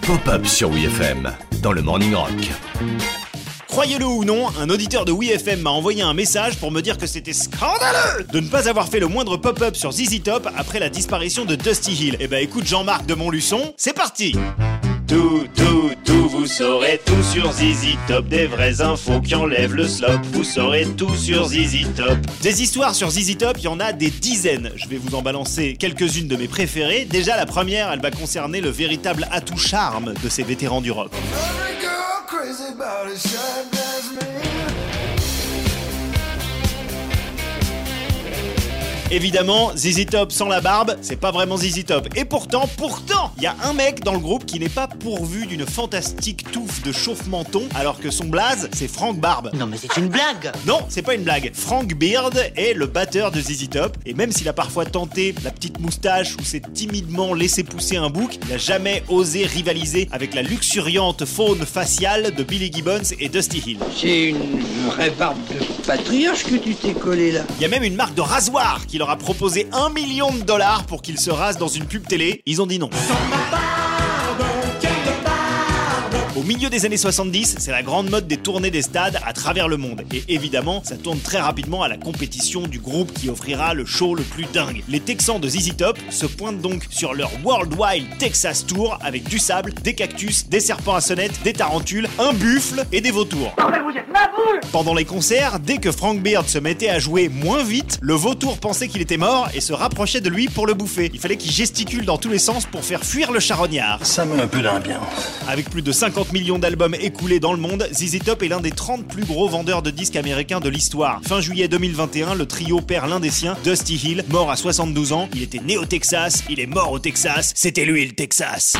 Pop-up sur WeFM dans le Morning Rock. Croyez-le ou non, un auditeur de WeFM m'a envoyé un message pour me dire que c'était scandaleux de ne pas avoir fait le moindre pop-up sur ZZ Top après la disparition de Dusty Hill. Eh ben écoute Jean-Marc de Montluçon, c'est parti Tout, tout, tout, vous saurez tout sur ZZ Top. Des vraies infos qui enlèvent le slop. Vous saurez tout sur ZZ Top. Des histoires sur ZZ Top, il y en a des dizaines. Je vais vous en balancer quelques-unes de mes préférées. Déjà la première, elle va concerner le véritable atout charme de ces vétérans du rock. Évidemment, ZZ Top sans la barbe, c'est pas vraiment ZZ Top. Et pourtant, pourtant, il y a un mec dans le groupe qui n'est pas pourvu d'une fantastique touffe de chauffe-menton, alors que son blaze, c'est Frank Barbe. Non mais c'est une blague Non, c'est pas une blague. Frank Beard est le batteur de ZZ Top, et même s'il a parfois tenté la petite moustache ou s'est timidement laissé pousser un bouc, il n'a jamais osé rivaliser avec la luxuriante faune faciale de Billy Gibbons et Dusty Hill. C'est une vraie barbe de patriarche que tu t'es collé là. Il y a même une marque de rasoir qui leur a proposé un million de dollars pour qu'ils se rasent dans une pub télé. Ils ont dit non. Au milieu des années 70, c'est la grande mode des tournées des stades à travers le monde. Et évidemment, ça tourne très rapidement à la compétition du groupe qui offrira le show le plus dingue. Les Texans de ZZ Top se pointent donc sur leur Worldwide Texas Tour avec du sable, des cactus, des serpents à sonnette, des tarentules, un buffle et des vautours. Pendant les concerts, dès que Frank Beard se mettait à jouer moins vite, le vautour pensait qu'il était mort et se rapprochait de lui pour le bouffer. Il fallait qu'il gesticule dans tous les sens pour faire fuir le charognard. Ça met un peu d'ambiance. Avec plus de 50 millions d'albums écoulés dans le monde, ZZ Top est l'un des 30 plus gros vendeurs de disques américains de l'histoire. Fin juillet 2021, le trio perd l'un des siens, Dusty Hill, mort à 72 ans. Il était né au Texas, il est mort au Texas, c'était lui le Texas.